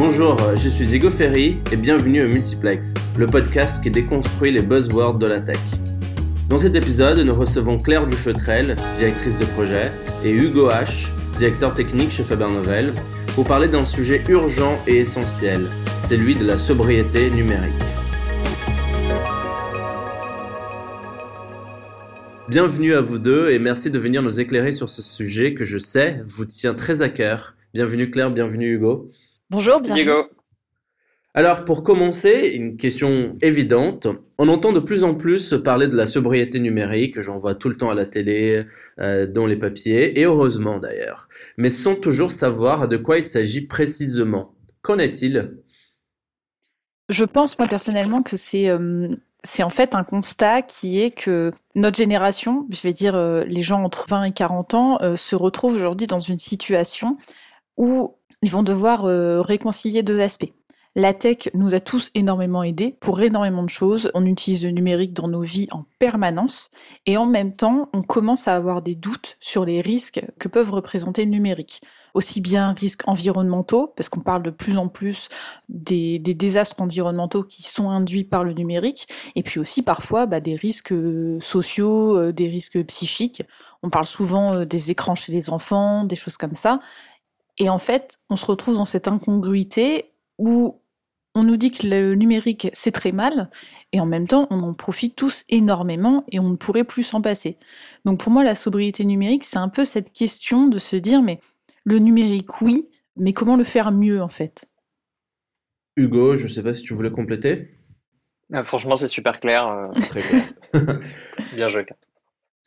Bonjour, je suis Ego Ferry et bienvenue au Multiplex, le podcast qui déconstruit les buzzwords de la tech. Dans cet épisode, nous recevons Claire Dufeutrel, directrice de projet, et Hugo H, directeur technique chez Faber Novel, pour parler d'un sujet urgent et essentiel, celui de la sobriété numérique. Bienvenue à vous deux et merci de venir nous éclairer sur ce sujet que je sais vous tient très à cœur. Bienvenue Claire, bienvenue Hugo. Bonjour, bienvenue. Alors pour commencer, une question évidente. On entend de plus en plus parler de la sobriété numérique, j'en vois tout le temps à la télé, euh, dans les papiers, et heureusement d'ailleurs, mais sans toujours savoir de quoi il s'agit précisément. Qu'en est-il? Je pense moi personnellement que c'est euh, c'est en fait un constat qui est que notre génération, je vais dire euh, les gens entre 20 et 40 ans, se retrouvent aujourd'hui dans une situation où ils vont devoir euh, réconcilier deux aspects. La tech nous a tous énormément aidés pour énormément de choses. On utilise le numérique dans nos vies en permanence et en même temps, on commence à avoir des doutes sur les risques que peuvent représenter le numérique aussi bien risques environnementaux, parce qu'on parle de plus en plus des, désastres environnementaux qui sont induits par le numérique, et puis aussi parfois bah, des risques euh, sociaux, euh, des risques psychiques. On parle souvent des écrans chez les enfants, des choses comme ça. Et en fait, on se retrouve dans cette incongruité où on nous dit que le numérique, c'est très mal, et en même temps, on en profite tous énormément et on ne pourrait plus s'en passer. Donc pour moi, la sobriété numérique, c'est un peu cette question de se dire, mais le numérique, oui, mais comment le faire mieux en fait? Hugo, je ne sais pas si tu voulais compléter. Ah, franchement, c'est super clair. Euh. Très clair. Bien joué.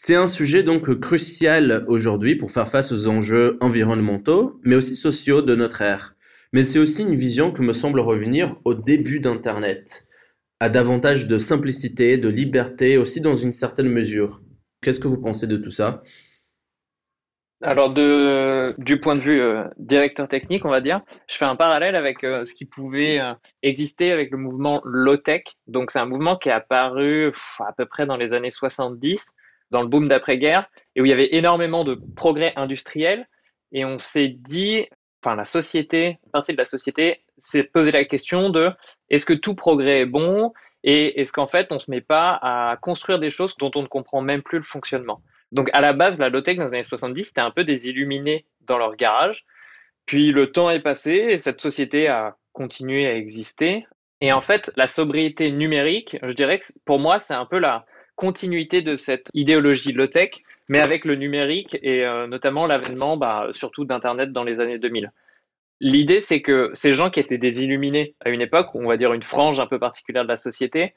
C'est un sujet donc crucial aujourd'hui pour faire face aux enjeux environnementaux, mais aussi sociaux de notre ère. Mais c'est aussi une vision que me semble revenir au début d'Internet, à davantage de simplicité, de liberté, aussi dans une certaine mesure. Qu'est-ce que vous pensez de tout ça? Alors, du point de vue euh, directeur technique, on va dire, je fais un parallèle avec euh, ce qui pouvait euh, exister avec le mouvement low-tech. Donc, c'est un mouvement qui est apparu à peu près dans les années 70, dans le boom d'après-guerre, et où il y avait énormément de progrès industriels. Et on s'est dit, enfin, la société, une partie de la société s'est posé la question de est-ce que tout progrès est bon et est-ce qu'en fait, on ne se met pas à construire des choses dont on ne comprend même plus le fonctionnement? Donc à la base, la low-tech dans les années 70, c'était un peu des illuminés dans leur garage. Puis le temps est passé et cette société a continué à exister. Et en fait, la sobriété numérique, je dirais que pour moi, c'est un peu la continuité de cette idéologie low-tech, mais avec le numérique et euh, notamment l'avènement bah, surtout d'Internet dans les années 2000. L'idée, c'est que ces gens qui étaient des illuminés à une époque, on va dire une frange un peu particulière de la société,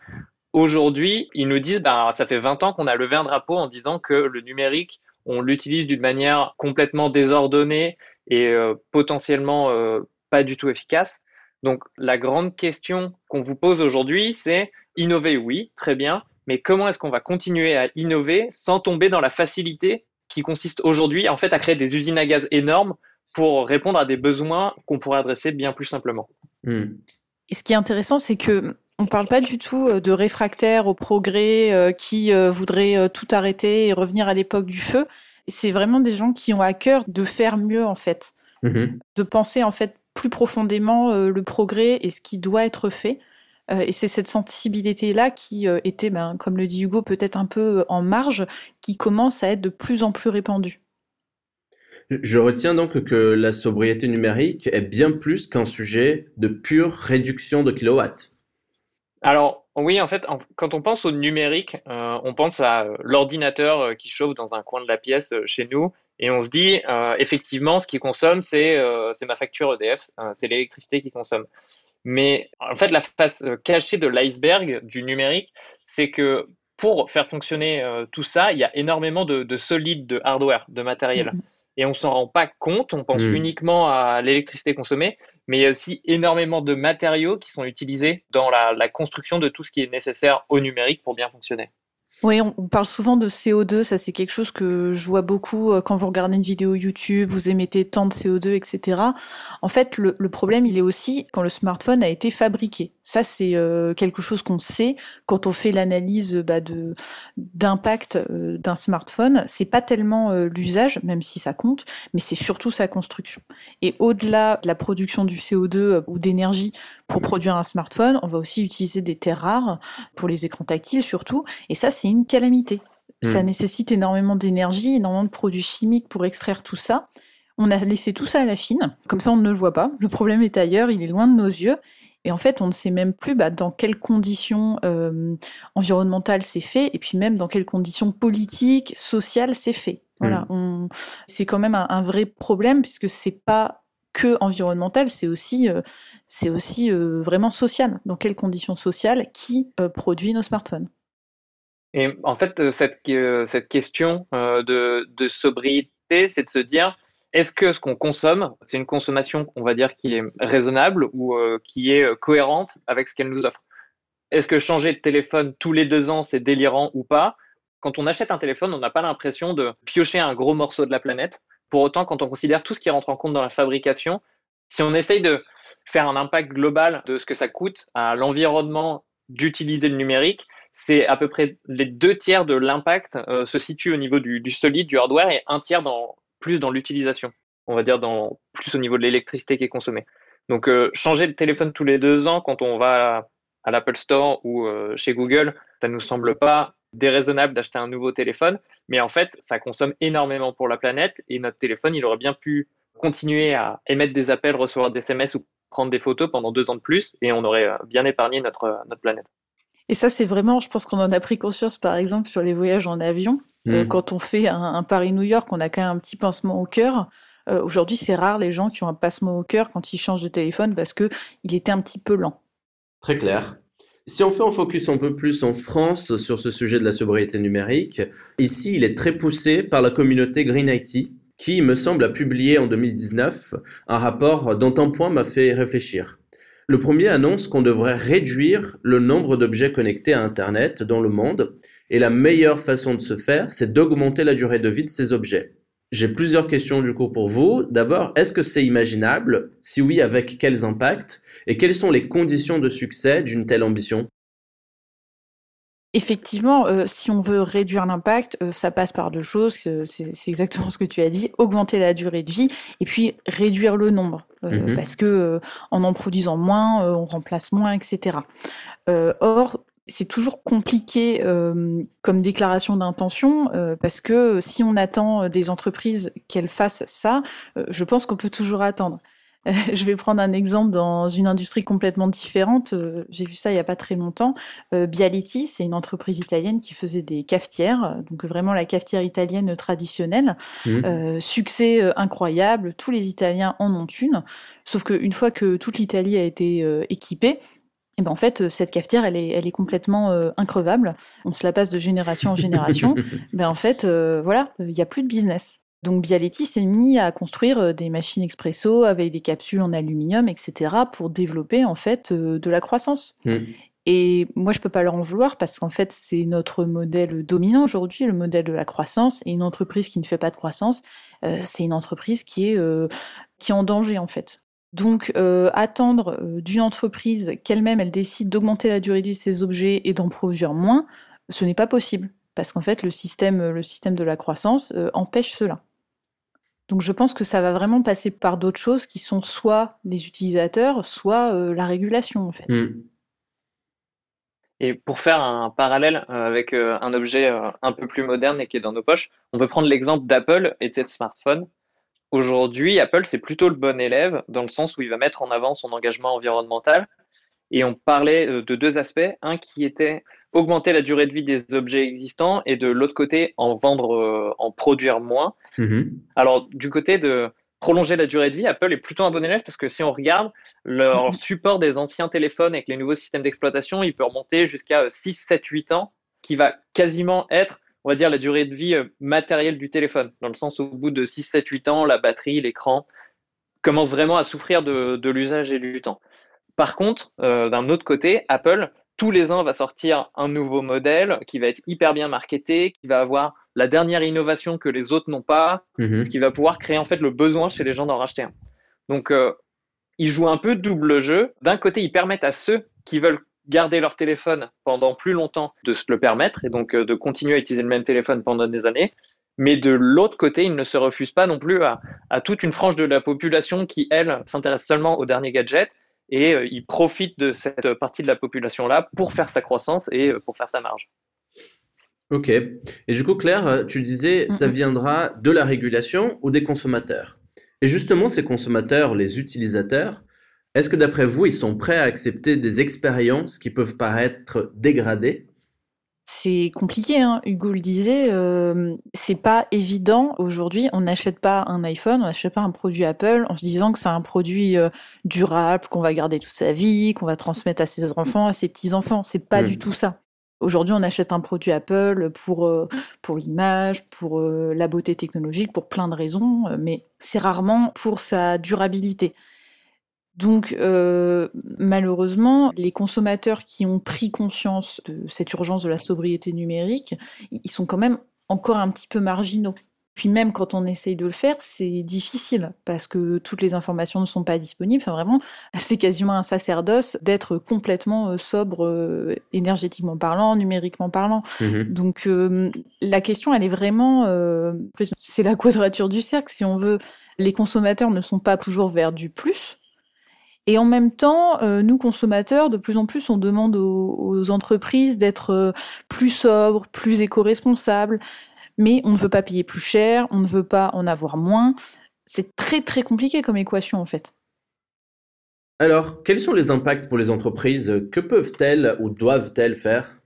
Aujourd'hui, ils nous disent, bah, ça fait 20 ans qu'on a levé un drapeau en disant que le numérique, on l'utilise d'une manière complètement désordonnée et euh, potentiellement euh, pas du tout efficace. Donc la grande question qu'on vous pose aujourd'hui, c'est innover, oui, très bien, mais comment est-ce qu'on va continuer à innover sans tomber dans la facilité qui consiste aujourd'hui en fait à créer des usines à gaz énormes pour répondre à des besoins qu'on pourrait adresser bien plus simplement? Hmm. Et ce qui est intéressant, c'est que on parle pas du tout euh, de réfractaires au progrès euh, qui euh, voudraient tout arrêter et revenir à l'époque du feu. C'est vraiment des gens qui ont à cœur de faire mieux en fait, mm-hmm. de penser en fait plus profondément le progrès et ce qui doit être fait. Et c'est cette sensibilité-là qui était, ben, comme le dit Hugo, peut-être un peu en marge, qui commence à être de plus en plus répandue. Je retiens donc que la sobriété numérique est bien plus qu'un sujet de pure réduction de kilowatts. Alors oui, en fait, quand on pense au numérique, euh, on pense à euh, l'ordinateur euh, qui chauffe dans un coin de la pièce chez nous, et on se dit effectivement, ce qui consomme, c'est ma facture EDF, c'est l'électricité qui consomme. Mais en fait, la face cachée de l'iceberg du numérique, c'est que pour faire fonctionner tout ça, il y a énormément de, de solides, de hardware, de matériel. Mm-hmm. Et on s'en rend pas compte, on pense mm. uniquement à l'électricité consommée, mais il y a aussi énormément de matériaux qui sont utilisés dans la, construction de tout ce qui est nécessaire au numérique pour bien fonctionner. Oui, on, parle souvent de CO2, ça c'est quelque chose que je vois beaucoup euh, quand vous regardez une vidéo YouTube, vous émettez tant de CO2, etc. En fait, le, problème, il est aussi quand le smartphone a été fabriqué. Ça, c'est euh, quelque chose qu'on sait quand on fait l'analyse bah, de d'impact euh, d'un smartphone. C'est pas tellement euh, l'usage, même si ça compte, mais c'est surtout sa construction. Et au-delà de la production du CO2 ou d'énergie pour produire un smartphone, on va aussi utiliser des terres rares pour les écrans tactiles surtout. Et ça, c'est une calamité. Ça hmm. nécessite énormément d'énergie, énormément de produits chimiques pour extraire tout ça. On a laissé tout ça à la Chine, comme ça on ne le voit pas. Le problème est ailleurs, il est loin de nos yeux. Et en fait, on ne sait même plus bah, dans quelles conditions euh, environnementales c'est fait, et puis même dans quelles conditions politiques, sociales c'est fait. Voilà, mm. c'est quand même un, vrai problème puisque c'est pas que environnemental, c'est aussi, euh, c'est aussi euh, vraiment social. Dans quelles conditions sociales qui produit nos smartphones Et en fait, cette, cette question de, de sobriété, c'est de se dire est-ce que ce qu'on consomme, c'est une consommation, on va dire, qui est raisonnable ou euh, qui est euh, cohérente avec ce qu'elle nous offre? Est-ce que changer de téléphone tous les deux ans, c'est délirant ou pas? Quand on achète un téléphone, on n'a pas l'impression de piocher un gros morceau de la planète. Pour autant, quand on considère tout ce qui rentre en compte dans la fabrication, si on essaye de faire un impact global de ce que ça coûte à l'environnement d'utiliser le numérique, c'est à peu près les deux tiers de l'impact euh, se situent au niveau du, solide, du hardware, et un tiers dans plus dans l'utilisation, on va dire dans plus au niveau de l'électricité qui est consommée. Donc euh, changer le téléphone tous les deux ans quand on va à, l'Apple Store ou euh, chez Google, ça ne nous semble pas déraisonnable d'acheter un nouveau téléphone, mais en fait, ça consomme énormément pour la planète et notre téléphone, il aurait bien pu continuer à émettre des appels, recevoir des SMS ou prendre des photos pendant deux ans de plus et on aurait euh, bien épargné notre, notre planète. Et ça, c'est vraiment, je pense qu'on en a pris conscience, par exemple, sur les voyages en avion. Euh, mm. quand on fait un, Paris-New York, on a quand même un petit pincement au cœur. Euh, aujourd'hui, c'est rare les gens qui ont un passement au cœur quand ils changent de téléphone parce que il était un petit peu lent. Très clair. Si on fait un focus un peu plus en France sur ce sujet de la sobriété numérique, ici, il est très poussé par la communauté Green IT, qui, me semble, a publié en 2019 un rapport dont un point m'a fait réfléchir. Le premier annonce qu'on devrait réduire le nombre d'objets connectés à Internet dans le monde et la meilleure façon de se faire, c'est d'augmenter la durée de vie de ces objets. J'ai plusieurs questions du coup pour vous. D'abord, est-ce que c'est imaginable? Si oui, avec quels impacts? Et quelles sont les conditions de succès d'une telle ambition? Effectivement, euh, si on veut réduire l'impact, euh, ça passe par deux choses. C'est exactement ce que tu as dit augmenter la durée de vie et puis réduire le nombre, euh, mm-hmm. parce que en en produisant moins, on remplace moins, etc. or, c'est toujours compliqué euh, comme déclaration d'intention euh, parce que si on attend des entreprises qu'elles fassent ça, euh, je pense qu'on peut toujours attendre. je vais prendre un exemple dans une industrie complètement différente. J'ai vu ça il n'y a pas très longtemps. Bialetti, c'est une entreprise italienne qui faisait des cafetières, donc vraiment la cafetière italienne traditionnelle. Mmh. succès incroyable, tous les Italiens en ont une. Sauf qu'une fois que toute l'Italie a été équipée, et ben en fait, euh, cette cafetière, elle est, elle est complètement euh, increvable. On se la passe de génération en génération. ben en fait, euh, voilà, il n'y a plus de business. Donc Bialetti s'est mis à construire des machines expresso avec des capsules en aluminium, etc., pour développer en fait de la croissance. Mm. Et moi, je peux pas leur en vouloir parce qu'en fait, c'est notre modèle dominant aujourd'hui, le modèle de la croissance. Et une entreprise qui ne fait pas de croissance, c'est une entreprise qui est qui est en danger en fait. Donc, euh, attendre euh, d'une entreprise qu'elle-même, elle décide d'augmenter la durée de vie de ses objets et d'en produire moins, ce n'est pas possible. Parce qu'en fait, le système, le système de la croissance euh, empêche cela. Donc, je pense que ça va vraiment passer par d'autres choses qui sont soit les utilisateurs, soit la régulation, en fait. Hmm. Et pour faire un parallèle avec un objet un peu plus moderne et qui est dans nos poches, on peut prendre l'exemple d'Apple et de ses smartphones. Aujourd'hui, Apple, c'est plutôt le bon élève dans le sens où il va mettre en avant son engagement environnemental. Et on parlait euh, de deux aspects. Un qui était augmenter la durée de vie des objets existants et de l'autre côté, en vendre, euh, en produire moins. Mm-hmm. Alors, du côté de prolonger la durée de vie, Apple est plutôt un bon élève parce que si on regarde leur mm-hmm. support des anciens téléphones avec les nouveaux systèmes d'exploitation, il peut remonter jusqu'à 6, 7, 8 ans, qui va quasiment être on va dire, la durée de vie euh, matérielle du téléphone, dans le sens où au bout de 6, 7, 8 ans, la batterie, l'écran commence vraiment à souffrir de, l'usage et du temps. Par contre, euh, d'un autre côté, Apple, tous les ans, va sortir un nouveau modèle qui va être hyper bien marketé, qui va avoir la dernière innovation que les autres n'ont pas, mhm. ce qui va pouvoir créer en fait le besoin chez les gens d'en racheter un. Donc, euh, ils jouent un peu double jeu. D'un côté, ils permettent à ceux qui veulent garder leur téléphone pendant plus longtemps, de se le permettre et donc euh, de continuer à utiliser le même téléphone pendant des années. Mais de l'autre côté, ils ne se refusent pas non plus à, toute une frange de la population qui, elle, s'intéresse seulement aux derniers gadgets et euh, ils profitent de cette partie de la population-là pour faire sa croissance et euh, pour faire sa marge. Ok. Et du coup, Claire, tu disais, ça viendra de la régulation ou des consommateurs? Et justement, ces consommateurs, les utilisateurs, est-ce que d'après vous, ils sont prêts à accepter des expériences qui peuvent paraître dégradées? C'est compliqué, hein. Hugo le disait, euh, c'est pas évident aujourd'hui. On n'achète pas un iPhone, on n'achète pas un produit Apple en se disant que c'est un produit euh, durable, qu'on va garder toute sa vie, qu'on va transmettre à ses enfants, à ses petits enfants. C'est pas du tout ça. Aujourd'hui, on achète un produit Apple pour, euh, pour l'image, pour la beauté technologique, pour plein de raisons, mais c'est rarement pour sa durabilité. Donc euh, malheureusement, les consommateurs qui ont pris conscience de cette urgence de la sobriété numérique, ils sont quand même encore un petit peu marginaux. Puis même quand on essaye de le faire, c'est difficile parce que toutes les informations ne sont pas disponibles. Enfin vraiment, c'est quasiment un sacerdoce d'être complètement euh, sobre euh, énergétiquement parlant, numériquement parlant. Mmh Donc la question, elle est vraiment, c'est la quadrature du cercle. Si on veut, les consommateurs ne sont pas toujours vers du plus, et en même temps, euh, nous consommateurs, de plus en plus, on demande aux, entreprises d'être euh, plus sobres, plus éco-responsables, mais on ne veut pas payer plus cher, on ne veut pas en avoir moins. C'est très très compliqué comme équation en fait. Alors, quels sont les impacts pour les entreprises? Que peuvent-elles ou doivent-elles faire?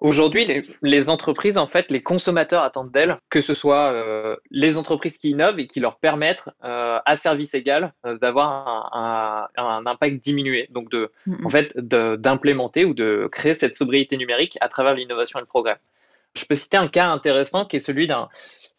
Aujourd'hui, les, entreprises, en fait, les consommateurs attendent d'elles que ce soit euh, les entreprises qui innovent et qui leur permettent, euh, à service égal, euh, d'avoir un, un, impact diminué. Donc, de, en fait, d'implémenter ou de créer cette sobriété numérique à travers l'innovation et le progrès. Je peux citer un cas intéressant qui est celui d'un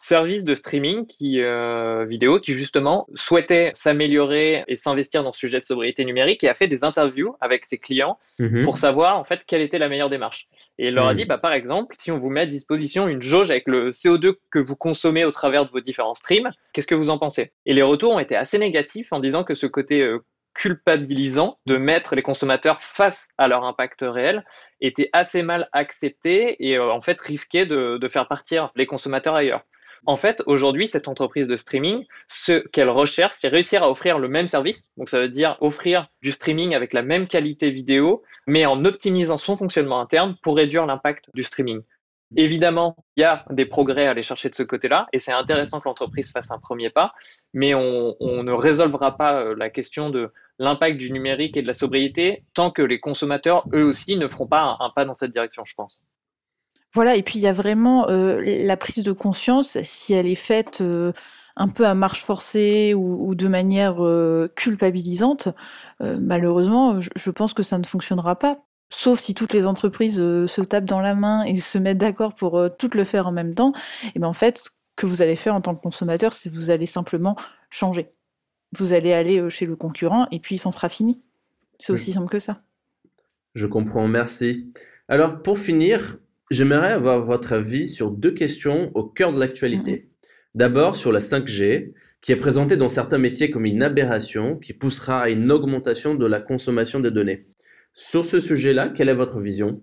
service de streaming qui, euh, vidéo qui justement souhaitait s'améliorer et s'investir dans ce sujet de sobriété numérique et a fait des interviews avec ses clients mhm. pour savoir en fait quelle était la meilleure démarche. Et il leur a mhm. dit, bah, par exemple, si on vous met à disposition une jauge avec le CO2 que vous consommez au travers de vos différents streams, qu'est-ce que vous en pensez? Et les retours ont été assez négatifs en disant que ce côté euh, culpabilisant de mettre les consommateurs face à leur impact réel était assez mal accepté et euh, en fait risquait de, de faire partir les consommateurs ailleurs. En fait, aujourd'hui, cette entreprise de streaming, ce qu'elle recherche, c'est réussir à offrir le même service. Donc, ça veut dire offrir du streaming avec la même qualité vidéo, mais en optimisant son fonctionnement interne pour réduire l'impact du streaming. Évidemment, il y a des progrès à aller chercher de ce côté-là, et c'est intéressant que l'entreprise fasse un premier pas, mais on, ne résolvera pas euh, la question de l'impact du numérique et de la sobriété tant que les consommateurs, eux aussi, ne feront pas un pas dans cette direction, je pense. Voilà, et puis il y a vraiment euh, la prise de conscience, si elle est faite euh, un peu à marche forcée ou, de manière euh, culpabilisante, malheureusement, je, pense que ça ne fonctionnera pas. Sauf si toutes les entreprises se tapent dans la main et se mettent d'accord pour toutes le faire en même temps. Et bien en fait, ce que vous allez faire en tant que consommateur, c'est que vous allez simplement changer. Vous allez aller chez le concurrent et puis il s'en sera fini. C'est aussi simple que ça. Je comprends, merci. Alors pour finir, J'aimerais avoir votre avis sur deux questions au cœur de l'actualité. Mhm. D'abord sur la 5G, qui est présentée dans certains métiers comme une aberration qui poussera à une augmentation de la consommation de données. Sur ce sujet-là, quelle est votre vision?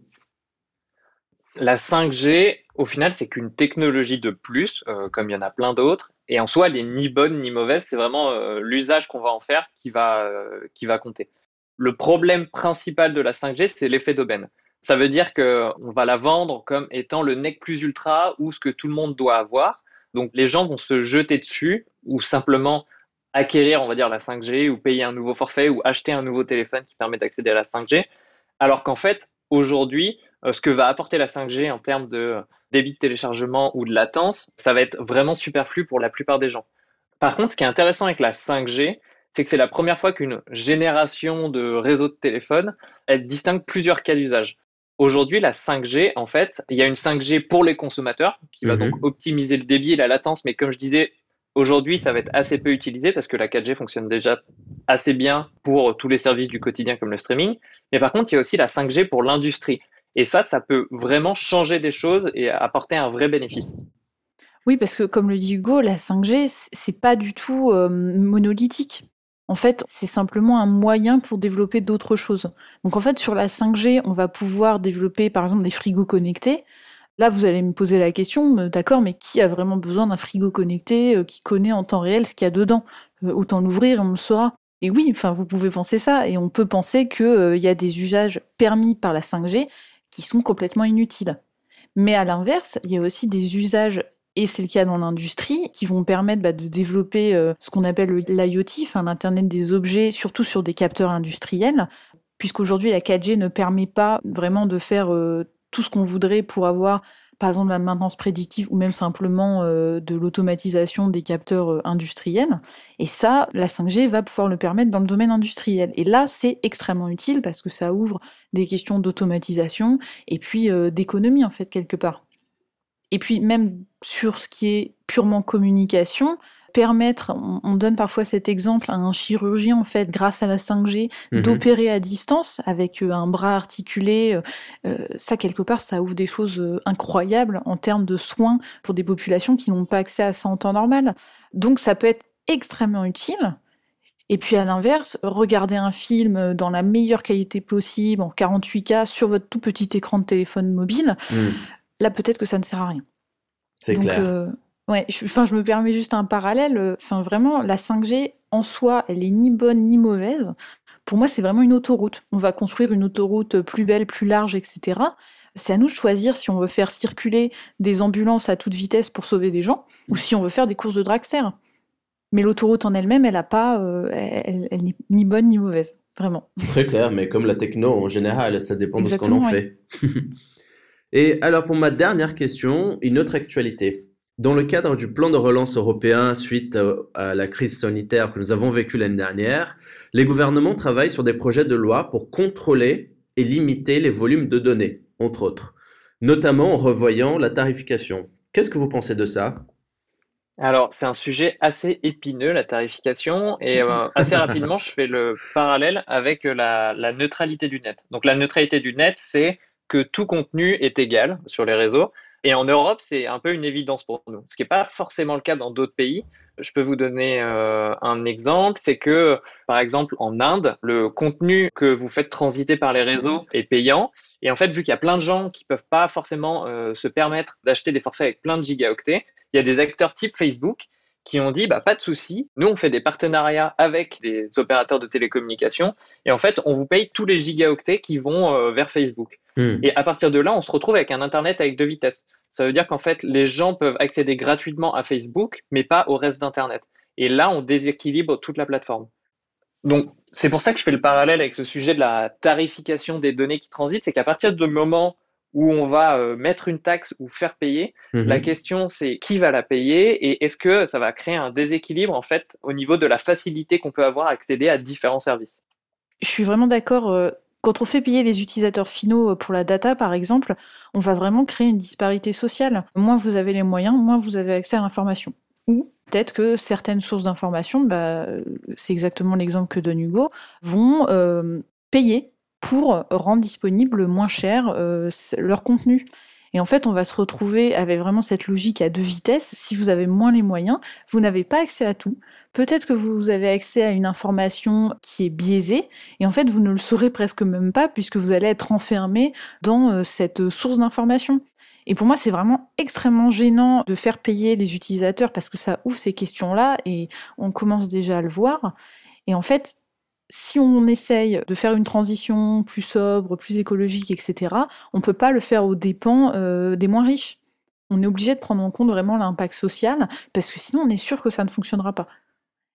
La 5G, au final, c'est qu'une technologie de plus, euh, comme il y en a plein d'autres. Et en soi, elle n'est ni bonne ni mauvaise. C'est vraiment euh, l'usage qu'on va en faire qui va, euh, qui va compter. Le problème principal de la 5G, c'est l'effet d'aubaine. Ça veut dire qu'on va la vendre comme étant le nec plus ultra ou ce que tout le monde doit avoir. Donc les gens vont se jeter dessus ou simplement acquérir, on va dire, la 5G ou payer un nouveau forfait ou acheter un nouveau téléphone qui permet d'accéder à la 5G. Alors qu'en fait, aujourd'hui, euh, ce que va apporter la 5G en termes de débit de téléchargement ou de latence, ça va être vraiment superflu pour la plupart des gens. Par contre, ce qui est intéressant avec la 5G, c'est que c'est la première fois qu'une génération de réseaux de téléphone, elle distingue plusieurs cas d'usage. Aujourd'hui, la 5G, en fait, il y a une 5G pour les consommateurs qui va donc mhm. optimiser le débit et la latence, mais comme je disais, aujourd'hui, ça va être assez peu utilisé parce que la 4G fonctionne déjà assez bien pour tous les services du quotidien comme le streaming. Mais par contre, il y a aussi la 5G pour l'industrie. Et ça, ça peut vraiment changer des choses et apporter un vrai bénéfice. Oui, parce que comme le dit Hugo, la 5G, c'est pas du tout euh, monolithique En fait, c'est simplement un moyen pour développer d'autres choses. Donc en fait, sur la 5G, on va pouvoir développer par exemple des frigos connectés. Là, vous allez me poser la question, euh, d'accord, mais qui a vraiment besoin d'un frigo connecté euh, qui connaît en temps réel ce qu'il y a dedans? Euh, Autant l'ouvrir, on le saura. Et oui, enfin, vous pouvez penser ça, et on peut penser qu'il y a des usages permis par la 5G qui sont complètement inutiles. Mais à l'inverse, il y a aussi des usages et c'est le cas dans l'industrie, qui vont permettre bah, de développer ce qu'on appelle l'IoT, enfin l'Internet des objets, surtout sur des capteurs industriels, puisqu'aujourd'hui la 4G ne permet pas vraiment de faire tout ce qu'on voudrait pour avoir par exemple la maintenance prédictive ou même simplement euh, de l'automatisation des capteurs euh, industriels. Et ça, la 5G va pouvoir le permettre dans le domaine industriel. Et là, c'est extrêmement utile parce que ça ouvre des questions d'automatisation et puis euh, d'économie en fait quelque part. Et puis même sur ce qui est purement communication, permettre, on, donne parfois cet exemple à un chirurgien en fait, grâce à la 5G, mhm. d'opérer à distance avec euh, un bras articulé. Euh, euh, ça quelque part, ça ouvre des choses incroyables en termes de soins pour des populations qui n'ont pas accès à ça en temps normal. Donc ça peut être extrêmement utile. Et puis à l'inverse, regarder un film dans la meilleure qualité possible, en 48K, sur votre tout petit écran de téléphone mobile, mhm. Là peut-être que ça ne sert à rien. C'est clair. Ouais, je, enfin, je me permets juste un parallèle. Euh, enfin, vraiment, la 5G en soi, elle est ni bonne ni mauvaise. Pour moi, c'est vraiment une autoroute. On va construire une autoroute plus belle, plus large, etc. C'est à nous de choisir si on veut faire circuler des ambulances à toute vitesse pour sauver des gens ou si on veut faire des courses de dragster. Mais l'autoroute en elle-même, elle a pas, euh, elle, n'est ni bonne ni mauvaise, vraiment. Très clair, mais comme la techno en général, ça dépend de ce qu'on en fait. Et alors pour ma dernière question, une autre actualité. Dans le cadre du plan de relance européen suite à la crise sanitaire que nous avons vécue l'année dernière, les gouvernements travaillent sur des projets de loi pour contrôler et limiter les volumes de données, entre autres, notamment en revoyant la tarification. Qu'est-ce que vous pensez de ça? Alors, c'est un sujet assez épineux, la tarification, et euh, assez rapidement, je fais le parallèle avec la, la, neutralité du net. Donc, la neutralité du net, c'est que tout contenu est égal sur les réseaux, et en Europe, c'est un peu une évidence pour nous, ce qui n'est pas forcément le cas dans d'autres pays. Je peux vous donner euh, un exemple, c'est que, par exemple, en Inde, le contenu que vous faites transiter par les réseaux est payant. Et en fait, vu qu'il y a plein de gens qui peuvent pas forcément euh, se permettre d'acheter des forfaits avec plein de gigaoctets, il y a des acteurs type Facebook qui ont dit bah, pas de souci, nous on fait des partenariats avec des opérateurs de télécommunications et en fait on vous paye tous les gigaoctets qui vont euh, vers Facebook. Hmm. Et à partir de là, on se retrouve avec un Internet avec deux vitesses. Ça veut dire qu'en fait, les gens peuvent accéder gratuitement à Facebook, mais pas au reste d'Internet. Et là, on déséquilibre toute la plateforme. Donc, c'est pour ça que je fais le parallèle avec ce sujet de la tarification des données qui transitent, c'est qu'à partir du moment où on va euh, mettre une taxe ou faire payer, mhm. la question c'est qui va la payer et est-ce que ça va créer un déséquilibre en fait au niveau de la facilité qu'on peut avoir à accéder à différents services? Je suis vraiment d'accord. Euh, quand on fait payer les utilisateurs finaux euh, pour la data, par exemple, on va vraiment créer une disparité sociale. Moins vous avez les moyens, moins vous avez accès à l'information. Ou peut-être que certaines sources d'information, bah, c'est exactement l'exemple que donne Hugo, vont payer pour rendre disponible moins cher euh, leur contenu. Et en fait, on va se retrouver avec vraiment cette logique à deux vitesses. Si vous avez moins les moyens, vous n'avez pas accès à tout. Peut-être que vous avez accès à une information qui est biaisée, et en fait, vous ne le saurez presque même pas, puisque vous allez être enfermé dans euh, cette source d'information. Et pour moi, c'est vraiment extrêmement gênant de faire payer les utilisateurs parce que ça ouvre ces questions-là et on commence déjà à le voir. Et en fait, si on essaye de faire une transition plus sobre, plus écologique, etc., on ne peut pas le faire aux dépens euh, des moins riches. On est obligé de prendre en compte vraiment l'impact social, parce que sinon on est sûr que ça ne fonctionnera pas.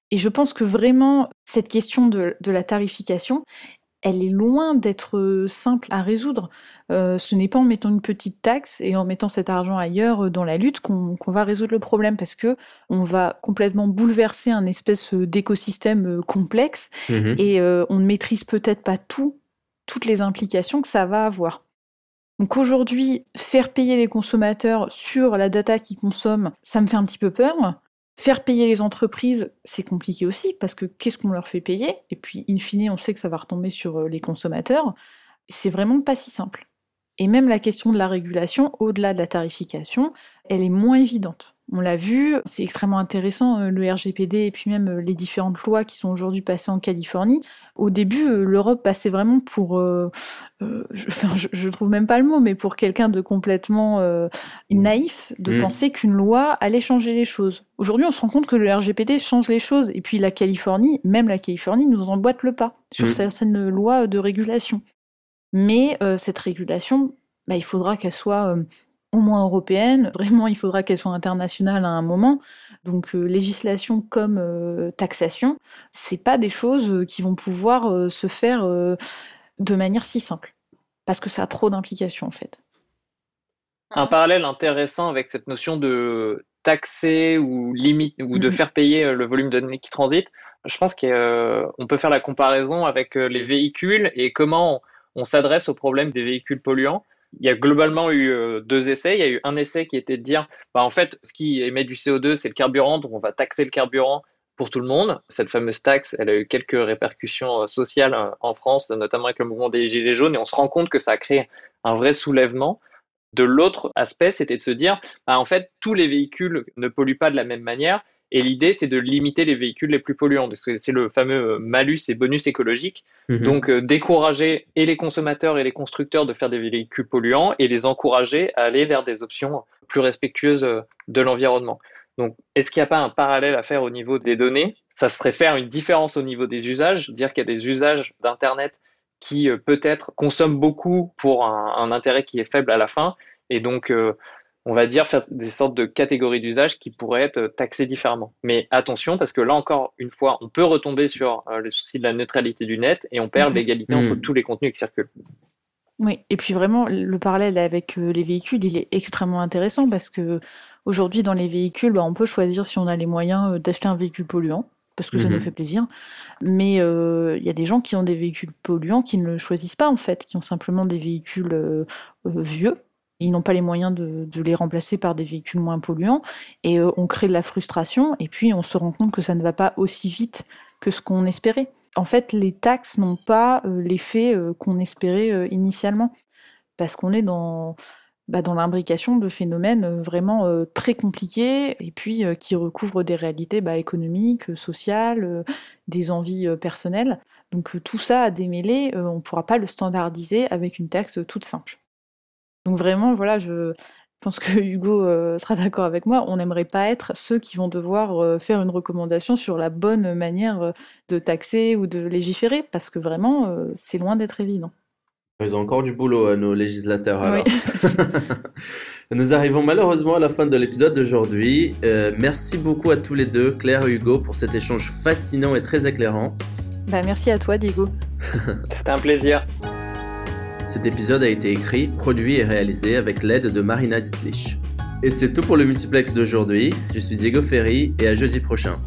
Et je pense que vraiment, cette question de la tarification, elle est loin d'être euh, simple à résoudre. Euh, ce n'est pas en mettant une petite taxe et en mettant cet argent ailleurs euh, dans la lutte qu'on va résoudre le problème parce que on va complètement bouleverser un espèce d'écosystème complexe mmh et on ne maîtrise peut-être pas tout, toutes les implications que ça va avoir. Donc aujourd'hui, faire payer les consommateurs sur la data qu'ils consomment, ça me fait un petit peu peur. Faire payer les entreprises, c'est compliqué aussi, parce que qu'est-ce qu'on leur fait payer? Et puis, in fine, on sait que ça va retomber sur euh, les consommateurs. C'est vraiment pas si simple. Et même la question de la régulation, au-delà de la tarification, elle est moins évidente. On l'a vu, c'est extrêmement intéressant euh, le RGPD et puis même euh, les différentes lois qui sont aujourd'hui passées en Californie. Au début, euh, l'Europe passait vraiment pour, je, enfin, je, trouve même pas le mot, mais pour quelqu'un de complètement naïf de mm. penser qu'une loi allait changer les choses. Aujourd'hui, on se rend compte que le RGPD change les choses et puis la Californie, même la Californie, nous emboîte le pas sur mm. certaines lois de régulation. Mais cette régulation, bah, il faudra qu'elle soit au moins européenne. Vraiment, il faudra qu'elle soit internationale à un moment. Donc, euh, législation comme euh, taxation, c'est pas des choses euh, qui vont pouvoir se faire de manière si simple, parce que ça a trop d'implications en fait. Un parallèle intéressant avec cette notion de taxer ou limite ou de faire payer le volume de données qui transitent, je pense qu'on peut faire la comparaison avec les véhicules et comment on s'adresse au problème des véhicules polluants il y a globalement eu euh, deux essais. Il y a eu un essai qui était de dire, bah, en fait, ce qui émet du CO2, c'est le carburant, donc on va taxer le carburant pour tout le monde. Cette fameuse taxe, elle a eu quelques répercussions euh, sociales euh, en France, notamment avec le mouvement des Gilets jaunes, et on se rend compte que ça a créé un vrai soulèvement. De l'autre aspect, c'était de se dire, bah, en fait, tous les véhicules ne polluent pas de la même manière, et l'idée, c'est de limiter les véhicules les plus polluants. C'est le fameux malus et bonus écologique. Mhm. Donc, euh, décourager et les consommateurs et les constructeurs de faire des véhicules polluants et les encourager à aller vers des options plus respectueuses euh, de l'environnement. Donc, est-ce qu'il n'y a pas un parallèle à faire au niveau des données? Ça serait faire une différence au niveau des usages, dire qu'il y a des usages d'Internet qui euh, peut-être consomment beaucoup pour un, intérêt qui est faible à la fin. Et donc, on va dire, faire des sortes de catégories d'usage qui pourraient être taxées différemment. Mais attention, parce que là encore, une fois, on peut retomber sur euh, les soucis de la neutralité du net et on perd mhm. l'égalité entre mhm. tous les contenus qui circulent. Oui, et puis vraiment, le parallèle avec euh, les véhicules, il est extrêmement intéressant parce que aujourd'hui, dans les véhicules, bah, on peut choisir si on a les moyens euh, d'acheter un véhicule polluant parce que ça nous mhm. fait plaisir. Mais il y a des gens qui ont des véhicules polluants qui ne le choisissent pas en fait, qui ont simplement des véhicules vieux ils n'ont pas les moyens de, les remplacer par des véhicules moins polluants, et euh, on crée de la frustration, et puis on se rend compte que ça ne va pas aussi vite que ce qu'on espérait. En fait, les taxes n'ont pas euh, l'effet euh, qu'on espérait initialement, parce qu'on est dans, bah, l'imbrication de phénomènes vraiment très compliqués, et puis qui recouvrent des réalités bah, économiques, sociales, des envies personnelles. Donc tout ça à démêler, on ne pourra pas le standardiser avec une taxe toute simple. Donc vraiment, voilà, je pense que Hugo euh, sera d'accord avec moi, on n'aimerait pas être ceux qui vont devoir euh, faire une recommandation sur la bonne manière euh, de taxer ou de légiférer, parce que vraiment, c'est loin d'être évident. Ils ont encore du boulot à nos législateurs alors. Nous arrivons malheureusement à la fin de l'épisode d'aujourd'hui. merci beaucoup à tous les deux, Claire et Hugo, pour cet échange fascinant et très éclairant. Bah, merci à toi, Diego. C'était un plaisir. Cet épisode a été écrit, produit et réalisé avec l'aide de Marina Dislich. Et c'est tout pour le multiplex d'aujourd'hui. Je suis Diego Ferry et à jeudi prochain.